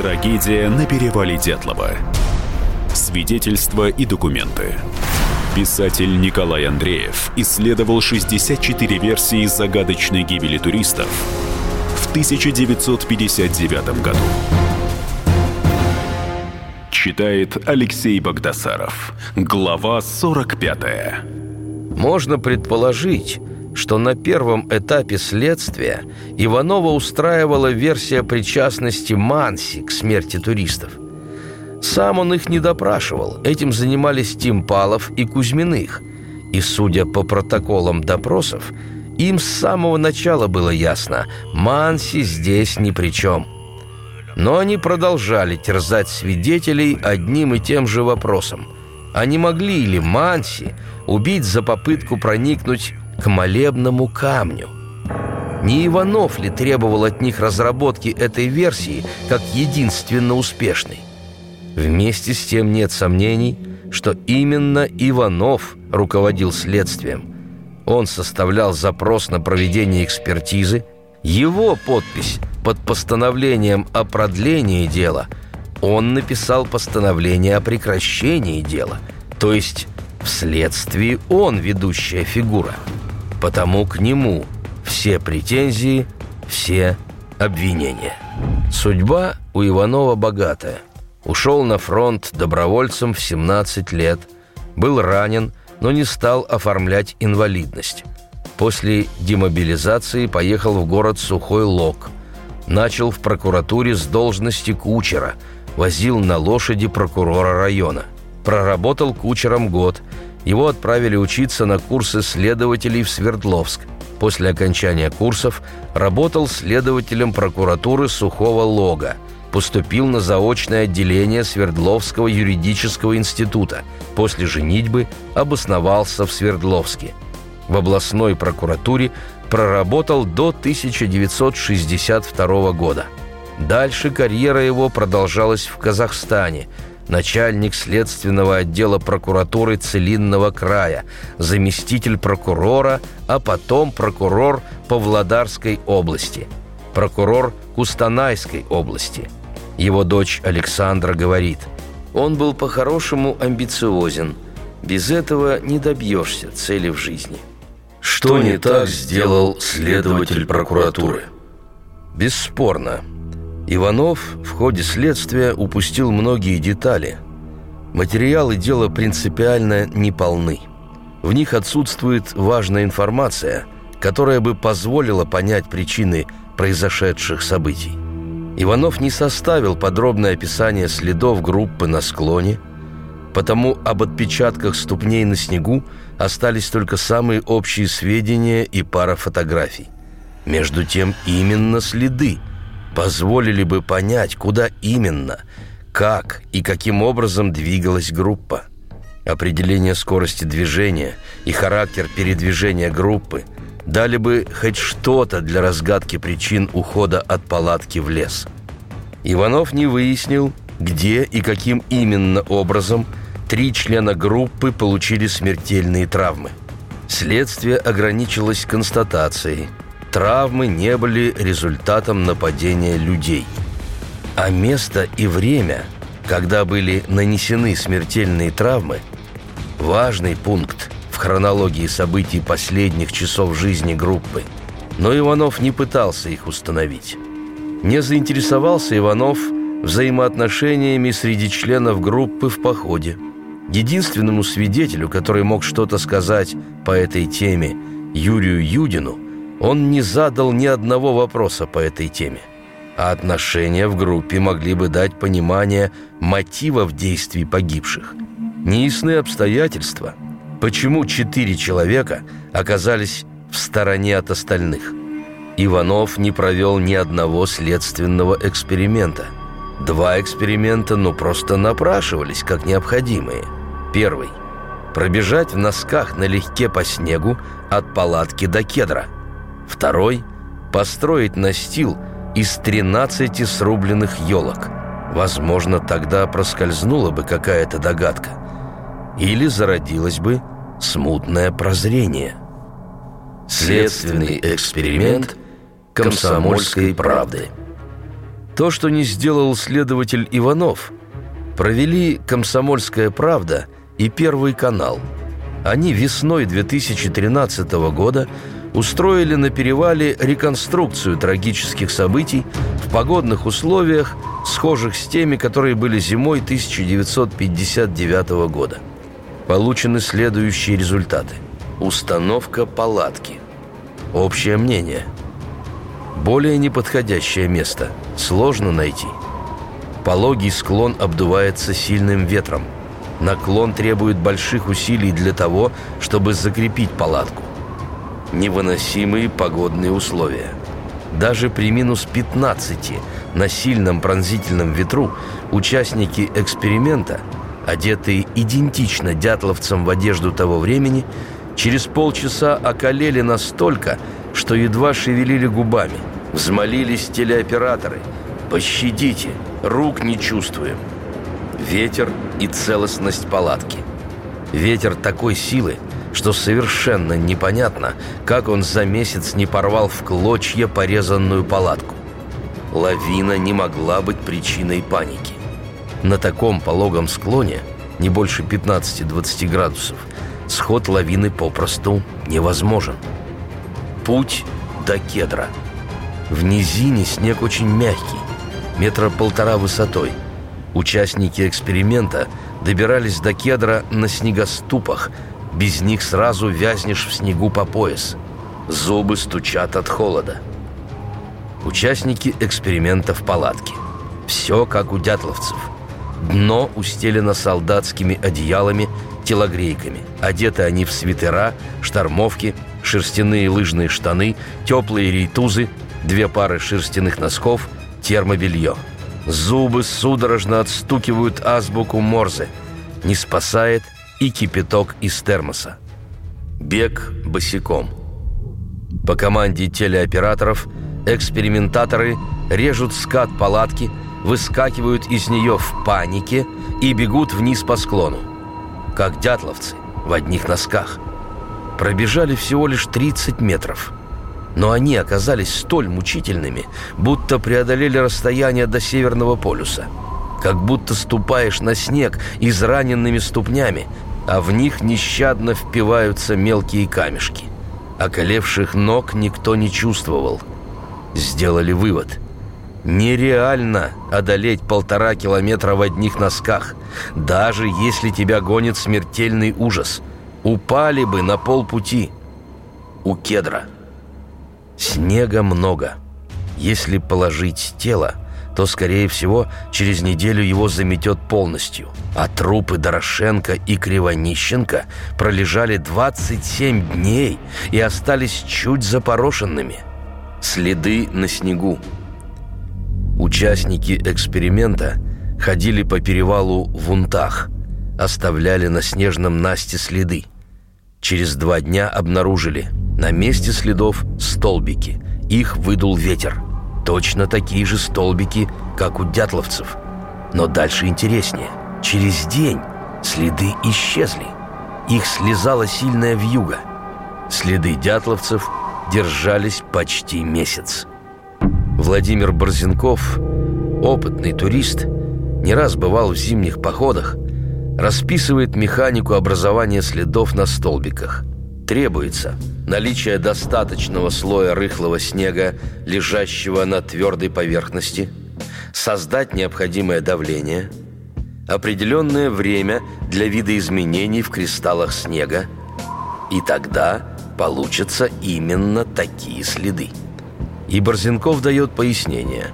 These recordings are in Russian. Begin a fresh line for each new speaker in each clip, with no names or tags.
Трагедия на перевале Дятлова. Свидетельства и документы. Писатель Николай Андреев исследовал 64 версии загадочной гибели туристов в 1959 году. Читает Алексей Богдасаров. Глава 45.
Можно предположить, что на первом этапе следствия Иванова устраивала версия причастности Манси к смерти туристов. Сам он их не допрашивал, этим занимались Тимпалов и Кузьминых. И, судя по протоколам допросов, им с самого начала было ясно, Манси здесь ни при чем – но они продолжали терзать свидетелей одним и тем же вопросом. А не могли ли Манси убить за попытку проникнуть к молебному камню? Не Иванов ли требовал от них разработки этой версии как единственно успешной? Вместе с тем нет сомнений, что именно Иванов руководил следствием. Он составлял запрос на проведение экспертизы, его подпись под постановлением о продлении дела, он написал постановление о прекращении дела, то есть вследствие он ведущая фигура. Потому к нему все претензии, все обвинения. Судьба у Иванова богатая. Ушел на фронт добровольцем в 17 лет, был ранен, но не стал оформлять инвалидность. После демобилизации поехал в город Сухой Лог – начал в прокуратуре с должности кучера, возил на лошади прокурора района. Проработал кучером год. Его отправили учиться на курсы следователей в Свердловск. После окончания курсов работал следователем прокуратуры Сухого Лога. Поступил на заочное отделение Свердловского юридического института. После женитьбы обосновался в Свердловске. В областной прокуратуре проработал до 1962 года. Дальше карьера его продолжалась в Казахстане. Начальник следственного отдела прокуратуры Целинного края, заместитель прокурора, а потом прокурор Павлодарской области, прокурор Кустанайской области. Его дочь Александра говорит, он был по-хорошему амбициозен. Без этого не добьешься цели в жизни.
Что не так сделал следователь прокуратуры?
Бесспорно. Иванов в ходе следствия упустил многие детали. Материалы дела принципиально неполны. В них отсутствует важная информация, которая бы позволила понять причины произошедших событий. Иванов не составил подробное описание следов группы на склоне, потому об отпечатках ступней на снегу остались только самые общие сведения и пара фотографий. Между тем, именно следы позволили бы понять, куда именно, как и каким образом двигалась группа. Определение скорости движения и характер передвижения группы дали бы хоть что-то для разгадки причин ухода от палатки в лес. Иванов не выяснил, где и каким именно образом – Три члена группы получили смертельные травмы. Следствие ограничилось констатацией. Травмы не были результатом нападения людей. А место и время, когда были нанесены смертельные травмы, важный пункт в хронологии событий последних часов жизни группы. Но Иванов не пытался их установить. Не заинтересовался Иванов взаимоотношениями среди членов группы в походе – Единственному свидетелю, который мог что-то сказать по этой теме, Юрию Юдину, он не задал ни одного вопроса по этой теме. А отношения в группе могли бы дать понимание мотивов действий погибших. Неясны обстоятельства, почему четыре человека оказались в стороне от остальных. Иванов не провел ни одного следственного эксперимента. Два эксперимента, ну, просто напрашивались как необходимые – Первый. Пробежать в носках налегке по снегу от палатки до кедра. Второй. Построить настил из 13 срубленных елок. Возможно, тогда проскользнула бы какая-то догадка. Или зародилось бы смутное прозрение.
Следственный эксперимент комсомольской правды.
То, что не сделал следователь Иванов, провели «Комсомольская правда» и «Первый канал». Они весной 2013 года устроили на перевале реконструкцию трагических событий в погодных условиях, схожих с теми, которые были зимой 1959 года. Получены следующие результаты. Установка палатки. Общее мнение. Более неподходящее место сложно найти. Пологий склон обдувается сильным ветром. Наклон требует больших усилий для того, чтобы закрепить палатку невыносимые погодные условия. Даже при минус 15 на сильном пронзительном ветру участники эксперимента, одетые идентично дятловцам в одежду того времени, через полчаса околели настолько, что едва шевелили губами. Взмолились телеоператоры. «Пощадите, рук не чувствуем». Ветер и целостность палатки. Ветер такой силы, что совершенно непонятно, как он за месяц не порвал в клочья порезанную палатку. Лавина не могла быть причиной паники. На таком пологом склоне, не больше 15-20 градусов, сход лавины попросту невозможен. Путь до кедра. В низине снег очень мягкий, метра полтора высотой. Участники эксперимента добирались до кедра на снегоступах – без них сразу вязнешь в снегу по пояс. Зубы стучат от холода. Участники эксперимента в палатке. Все как у дятловцев. Дно устелено солдатскими одеялами, телогрейками. Одеты они в свитера, штормовки, шерстяные лыжные штаны, теплые рейтузы, две пары шерстяных носков, термобелье. Зубы судорожно отстукивают азбуку Морзе. Не спасает – и кипяток из термоса. Бег босиком. По команде телеоператоров экспериментаторы режут скат палатки, выскакивают из нее в панике и бегут вниз по склону. Как дятловцы в одних носках. Пробежали всего лишь 30 метров. Но они оказались столь мучительными, будто преодолели расстояние до Северного полюса – как будто ступаешь на снег израненными ступнями, а в них нещадно впиваются мелкие камешки. Околевших ног никто не чувствовал. Сделали вывод. Нереально одолеть полтора километра в одних носках, даже если тебя гонит смертельный ужас. Упали бы на полпути. У кедра. Снега много. Если положить тело, то, скорее всего, через неделю его заметет полностью. А трупы Дорошенко и Кривонищенко пролежали 27 дней и остались чуть запорошенными. Следы на снегу. Участники эксперимента ходили по перевалу в унтах, оставляли на снежном насте следы. Через два дня обнаружили на месте следов столбики. Их выдул ветер – Точно такие же столбики, как у дятловцев. Но дальше интереснее. Через день следы исчезли. Их слезала сильная вьюга. Следы дятловцев держались почти месяц. Владимир Борзенков, опытный турист, не раз бывал в зимних походах, расписывает механику образования следов на столбиках. Требуется – наличие достаточного слоя рыхлого снега, лежащего на твердой поверхности, создать необходимое давление, определенное время для видоизменений в кристаллах снега, и тогда получатся именно такие следы. И Борзенков дает пояснение.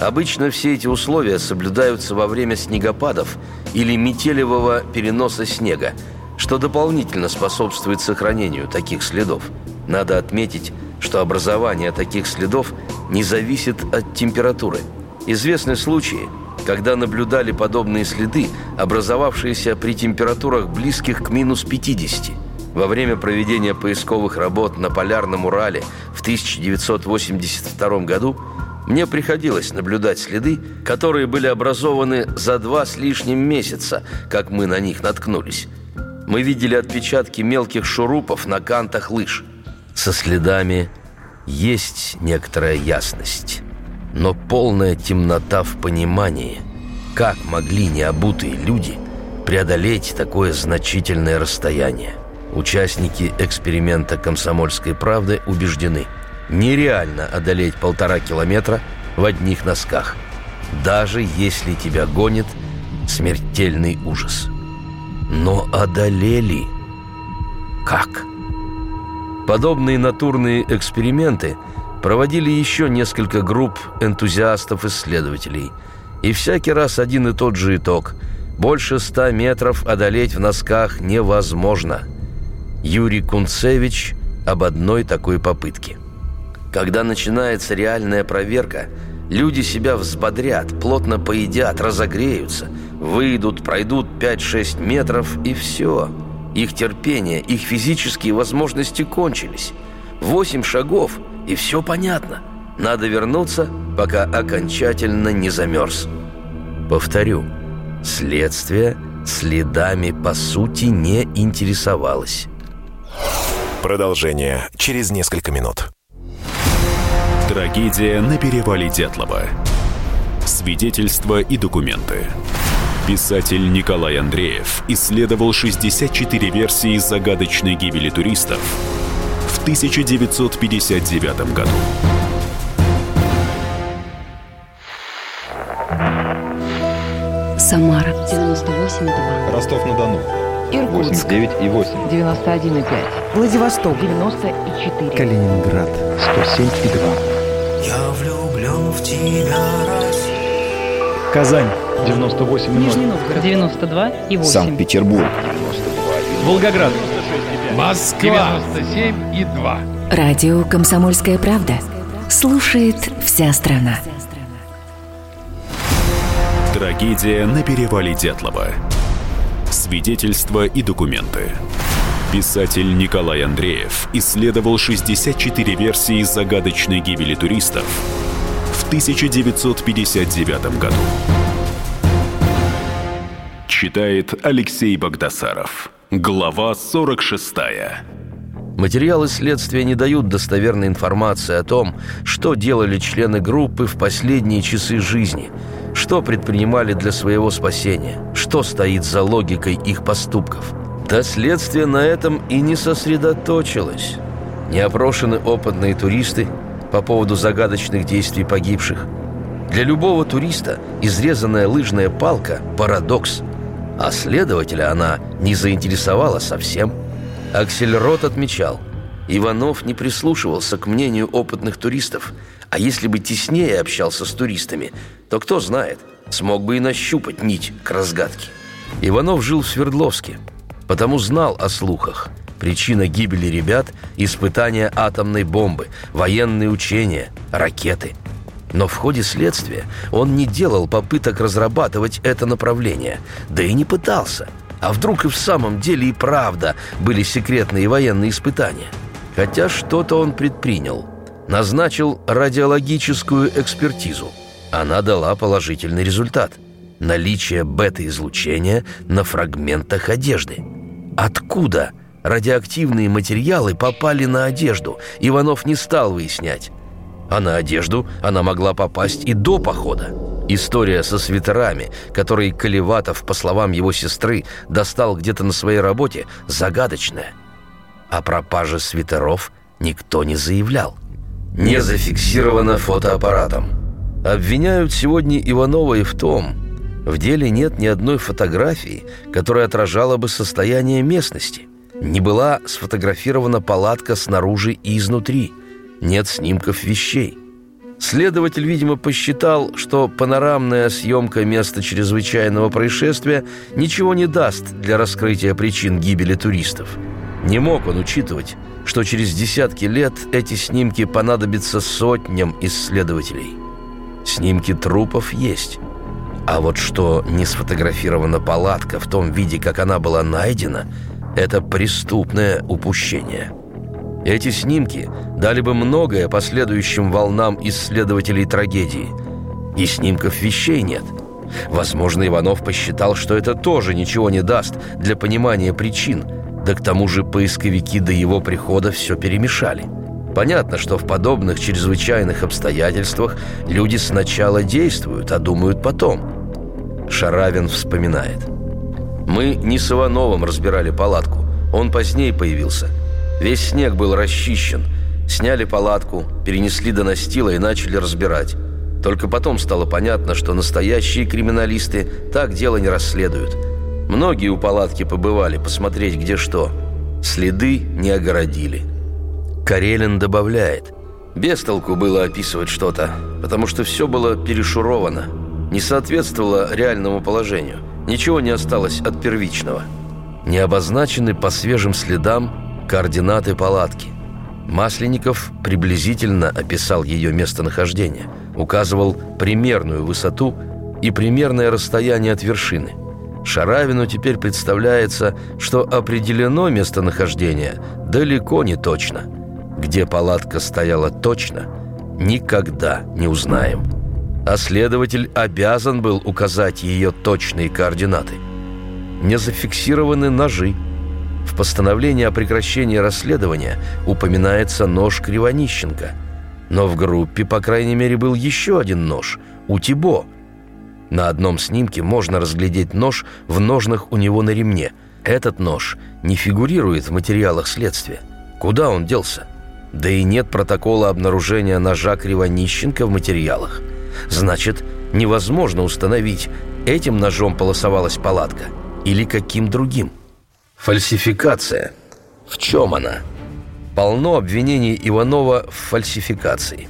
Обычно все эти условия соблюдаются во время снегопадов или метелевого переноса снега, что дополнительно способствует сохранению таких следов. Надо отметить, что образование таких следов не зависит от температуры. Известны случаи, когда наблюдали подобные следы, образовавшиеся при температурах близких к минус 50. Во время проведения поисковых работ на Полярном Урале в 1982 году мне приходилось наблюдать следы, которые были образованы за два с лишним месяца, как мы на них наткнулись мы видели отпечатки мелких шурупов на кантах лыж. Со следами есть некоторая ясность. но полная темнота в понимании, как могли необутые люди преодолеть такое значительное расстояние. Участники эксперимента «Комсомольской правды» убеждены, нереально одолеть полтора километра в одних носках, даже если тебя гонит смертельный ужас. Но одолели. Как? Подобные натурные эксперименты проводили еще несколько групп энтузиастов-исследователей. И всякий раз один и тот же итог. Больше ста метров одолеть в носках невозможно. Юрий Кунцевич об одной такой попытке. Когда начинается реальная проверка, люди себя взбодрят, плотно поедят, разогреются, выйдут, пройдут 5-6 метров и все. Их терпение, их физические возможности кончились. Восемь шагов, и все понятно. Надо вернуться, пока окончательно не замерз. Повторю, следствие следами по сути не интересовалось.
Продолжение через несколько минут. Трагедия на перевале Дятлова. Свидетельства и документы. Писатель Николай Андреев исследовал 64 версии загадочной гибели туристов в 1959 году.
Самара 98,2.
Ростов-на-Дону.
Иркутск
89,8.
91,5. Владивосток 94.
Калининград 107,2.
Я влюблен в тебя, Россия.
Казань 98,0.
Нижний Новгород 92 и 8.
Санкт-Петербург. Волгоград.
Москва 97 и 2.
Радио «Комсомольская правда». Слушает вся страна.
Трагедия на перевале Дятлова. Свидетельства и документы. Писатель Николай Андреев исследовал 64 версии загадочной гибели туристов в 1959 году. Читает Алексей Богдасаров. Глава 46.
Материалы следствия не дают достоверной информации о том, что делали члены группы в последние часы жизни, что предпринимали для своего спасения, что стоит за логикой их поступков. Да следствие на этом и не сосредоточилось. Не опрошены опытные туристы по поводу загадочных действий погибших. Для любого туриста изрезанная лыжная палка – парадокс, а следователя она не заинтересовала совсем – Аксельрот отмечал, Иванов не прислушивался к мнению опытных туристов, а если бы теснее общался с туристами, то кто знает, смог бы и нащупать нить к разгадке. Иванов жил в Свердловске, потому знал о слухах. Причина гибели ребят – испытания атомной бомбы, военные учения, ракеты. Но в ходе следствия он не делал попыток разрабатывать это направление, да и не пытался – а вдруг и в самом деле и правда были секретные военные испытания? Хотя что-то он предпринял. Назначил радиологическую экспертизу. Она дала положительный результат. Наличие бета-излучения на фрагментах одежды. Откуда радиоактивные материалы попали на одежду, Иванов не стал выяснять. А на одежду она могла попасть и до похода. История со свитерами, которые Колеватов, по словам его сестры, достал где-то на своей работе, загадочная. О пропаже свитеров никто не заявлял. Не зафиксировано фотоаппаратом. Обвиняют сегодня Иванова и в том, в деле нет ни одной фотографии, которая отражала бы состояние местности. Не была сфотографирована палатка снаружи и изнутри. Нет снимков вещей. Следователь, видимо, посчитал, что панорамная съемка места чрезвычайного происшествия ничего не даст для раскрытия причин гибели туристов. Не мог он учитывать, что через десятки лет эти снимки понадобятся сотням исследователей. Снимки трупов есть. А вот что не сфотографирована палатка в том виде, как она была найдена, это преступное упущение. Эти снимки дали бы многое последующим волнам исследователей трагедии. И снимков вещей нет. Возможно, Иванов посчитал, что это тоже ничего не даст для понимания причин, да к тому же поисковики до его прихода все перемешали. Понятно, что в подобных чрезвычайных обстоятельствах люди сначала действуют, а думают потом. Шаравин вспоминает. Мы не с Ивановым разбирали палатку. Он позднее появился. Весь снег был расчищен. Сняли палатку, перенесли до настила и начали разбирать. Только потом стало понятно, что настоящие криминалисты так дело не расследуют. Многие у палатки побывали, посмотреть где что. Следы не огородили. Карелин добавляет. Без толку было описывать что-то, потому что все было перешуровано. Не соответствовало реальному положению. Ничего не осталось от первичного. Не обозначены по свежим следам координаты палатки. Масленников приблизительно описал ее местонахождение, указывал примерную высоту и примерное расстояние от вершины. Шаравину теперь представляется, что определено местонахождение далеко не точно. Где палатка стояла точно, никогда не узнаем. А следователь обязан был указать ее точные координаты. Не зафиксированы ножи. В постановлении о прекращении расследования упоминается нож Кривонищенко. Но в группе, по крайней мере, был еще один нож – у Тибо – на одном снимке можно разглядеть нож в ножнах у него на ремне. Этот нож не фигурирует в материалах следствия. Куда он делся? Да и нет протокола обнаружения ножа Кривонищенко в материалах. Значит, невозможно установить, этим ножом полосовалась палатка или каким другим. Фальсификация. В чем она? Полно обвинений Иванова в фальсификации.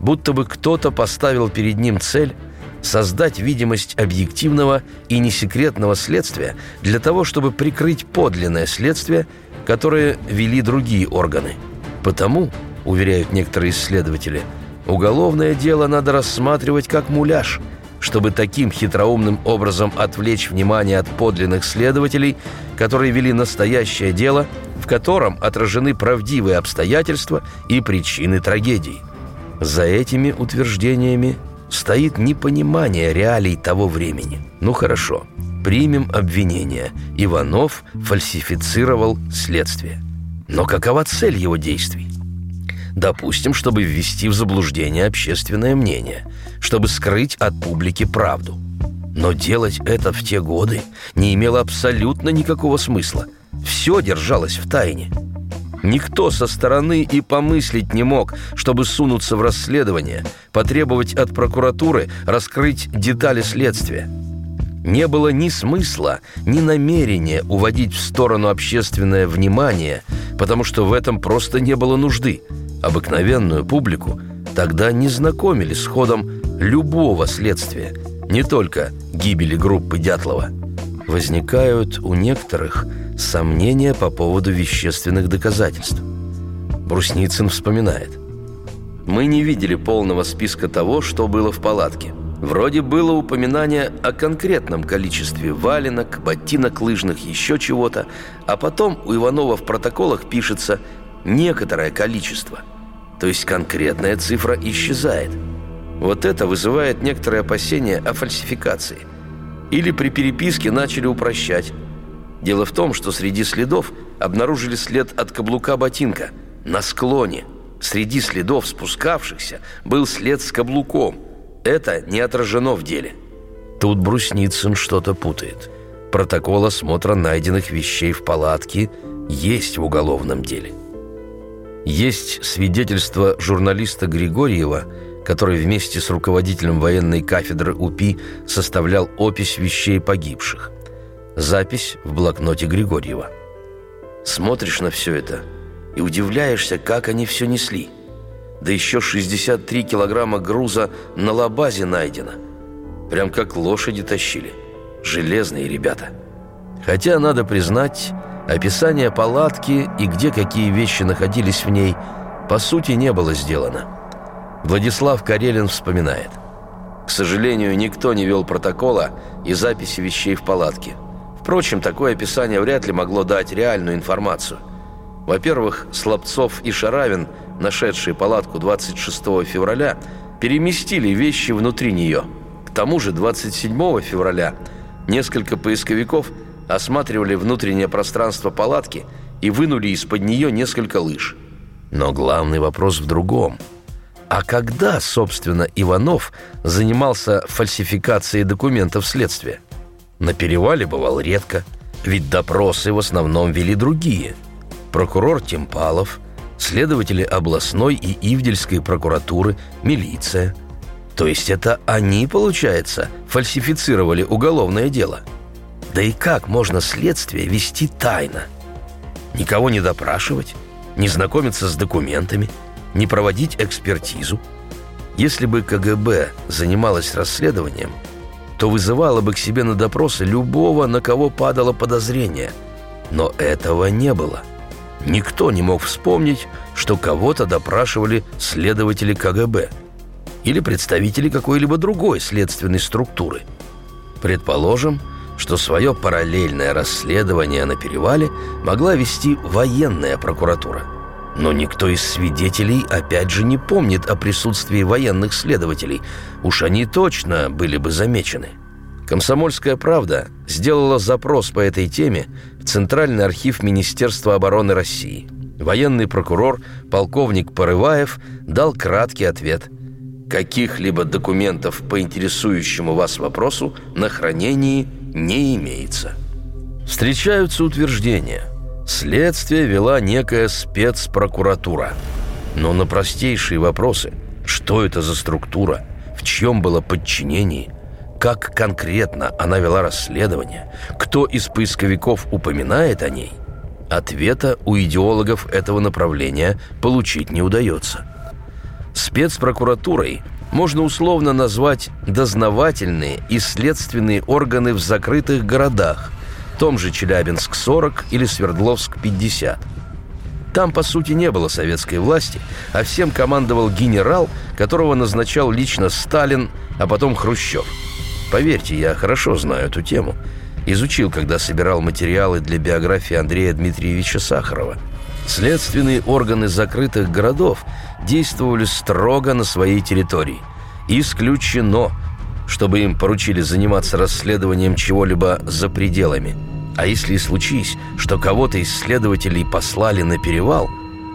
Будто бы кто-то поставил перед ним цель создать видимость объективного и несекретного следствия для того, чтобы прикрыть подлинное следствие, которое вели другие органы. Потому, уверяют некоторые исследователи, уголовное дело надо рассматривать как муляж, чтобы таким хитроумным образом отвлечь внимание от подлинных следователей, которые вели настоящее дело, в котором отражены правдивые обстоятельства и причины трагедии. За этими утверждениями стоит непонимание реалий того времени. Ну хорошо, примем обвинение. Иванов фальсифицировал следствие. Но какова цель его действий? Допустим, чтобы ввести в заблуждение общественное мнение, чтобы скрыть от публики правду. Но делать это в те годы не имело абсолютно никакого смысла. Все держалось в тайне – Никто со стороны и помыслить не мог, чтобы сунуться в расследование, потребовать от прокуратуры раскрыть детали следствия. Не было ни смысла, ни намерения уводить в сторону общественное внимание, потому что в этом просто не было нужды. Обыкновенную публику тогда не знакомили с ходом любого следствия, не только гибели группы Дятлова. Возникают у некоторых – сомнения по поводу вещественных доказательств. Брусницын вспоминает. «Мы не видели полного списка того, что было в палатке. Вроде было упоминание о конкретном количестве валенок, ботинок лыжных, еще чего-то, а потом у Иванова в протоколах пишется «некоторое количество». То есть конкретная цифра исчезает. Вот это вызывает некоторые опасения о фальсификации. Или при переписке начали упрощать – Дело в том, что среди следов обнаружили след от каблука ботинка на склоне. Среди следов спускавшихся был след с каблуком. Это не отражено в деле. Тут Брусницын что-то путает. Протокол осмотра найденных вещей в палатке есть в уголовном деле. Есть свидетельство журналиста Григорьева, который вместе с руководителем военной кафедры УПИ составлял опись вещей погибших. Запись в блокноте Григорьева. Смотришь на все это и удивляешься, как они все несли. Да еще 63 килограмма груза на лабазе найдено. Прям как лошади тащили. Железные ребята. Хотя, надо признать, описание палатки и где какие вещи находились в ней, по сути, не было сделано. Владислав Карелин вспоминает. К сожалению, никто не вел протокола и записи вещей в палатке – Впрочем, такое описание вряд ли могло дать реальную информацию. Во-первых, Слабцов и Шаравин, нашедшие палатку 26 февраля, переместили вещи внутри нее. К тому же 27 февраля несколько поисковиков осматривали внутреннее пространство палатки и вынули из-под нее несколько лыж. Но главный вопрос в другом. А когда, собственно, Иванов занимался фальсификацией документов следствия? На перевале бывал редко, ведь допросы в основном вели другие. Прокурор Темпалов, следователи областной и Ивдельской прокуратуры, милиция. То есть это они, получается, фальсифицировали уголовное дело. Да и как можно следствие вести тайно? Никого не допрашивать, не знакомиться с документами, не проводить экспертизу. Если бы КГБ занималось расследованием, то вызывало бы к себе на допросы любого, на кого падало подозрение. Но этого не было. Никто не мог вспомнить, что кого-то допрашивали следователи КГБ или представители какой-либо другой следственной структуры. Предположим, что свое параллельное расследование на перевале могла вести военная прокуратура. Но никто из свидетелей опять же не помнит о присутствии военных следователей. Уж они точно были бы замечены. «Комсомольская правда» сделала запрос по этой теме Центральный архив Министерства обороны России. Военный прокурор, полковник Порываев, дал краткий ответ. Каких-либо документов по интересующему вас вопросу на хранении не имеется. Встречаются утверждения. Следствие вела некая спецпрокуратура. Но на простейшие вопросы, что это за структура, в чем было подчинение, как конкретно она вела расследование, кто из поисковиков упоминает о ней, ответа у идеологов этого направления получить не удается. Спецпрокуратурой можно условно назвать дознавательные и следственные органы в закрытых городах, том же Челябинск-40 или Свердловск-50. Там, по сути, не было советской власти, а всем командовал генерал, которого назначал лично Сталин, а потом Хрущев. Поверьте, я хорошо знаю эту тему. Изучил, когда собирал материалы для биографии Андрея Дмитриевича Сахарова. Следственные органы закрытых городов действовали строго на своей территории. Исключено, чтобы им поручили заниматься расследованием чего-либо за пределами. А если и случись, что кого-то из следователей послали на перевал,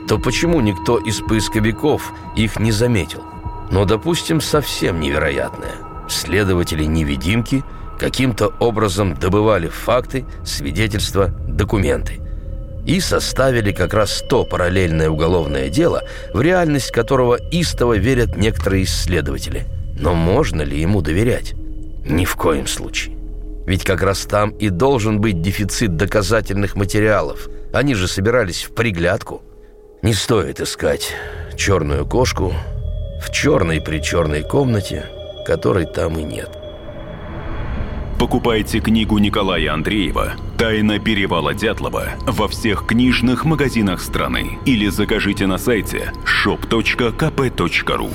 то почему никто из поисковиков их не заметил? Но, допустим, совсем невероятное. Следователи-невидимки каким-то образом добывали факты, свидетельства, документы – и составили как раз то параллельное уголовное дело, в реальность которого истово верят некоторые исследователи. Но можно ли ему доверять? Ни в коем случае. Ведь как раз там и должен быть дефицит доказательных материалов. Они же собирались в приглядку. Не стоит искать черную кошку в черной при черной комнате, которой там и нет.
Покупайте книгу Николая Андреева «Тайна перевала Дятлова» во всех книжных магазинах страны или закажите на сайте shop.kp.ru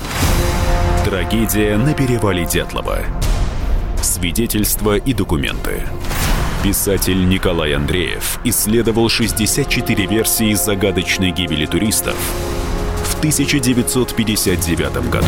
Трагедия на перевале Дятлова Свидетельства и документы Писатель Николай Андреев исследовал 64 версии загадочной гибели туристов в 1959 году.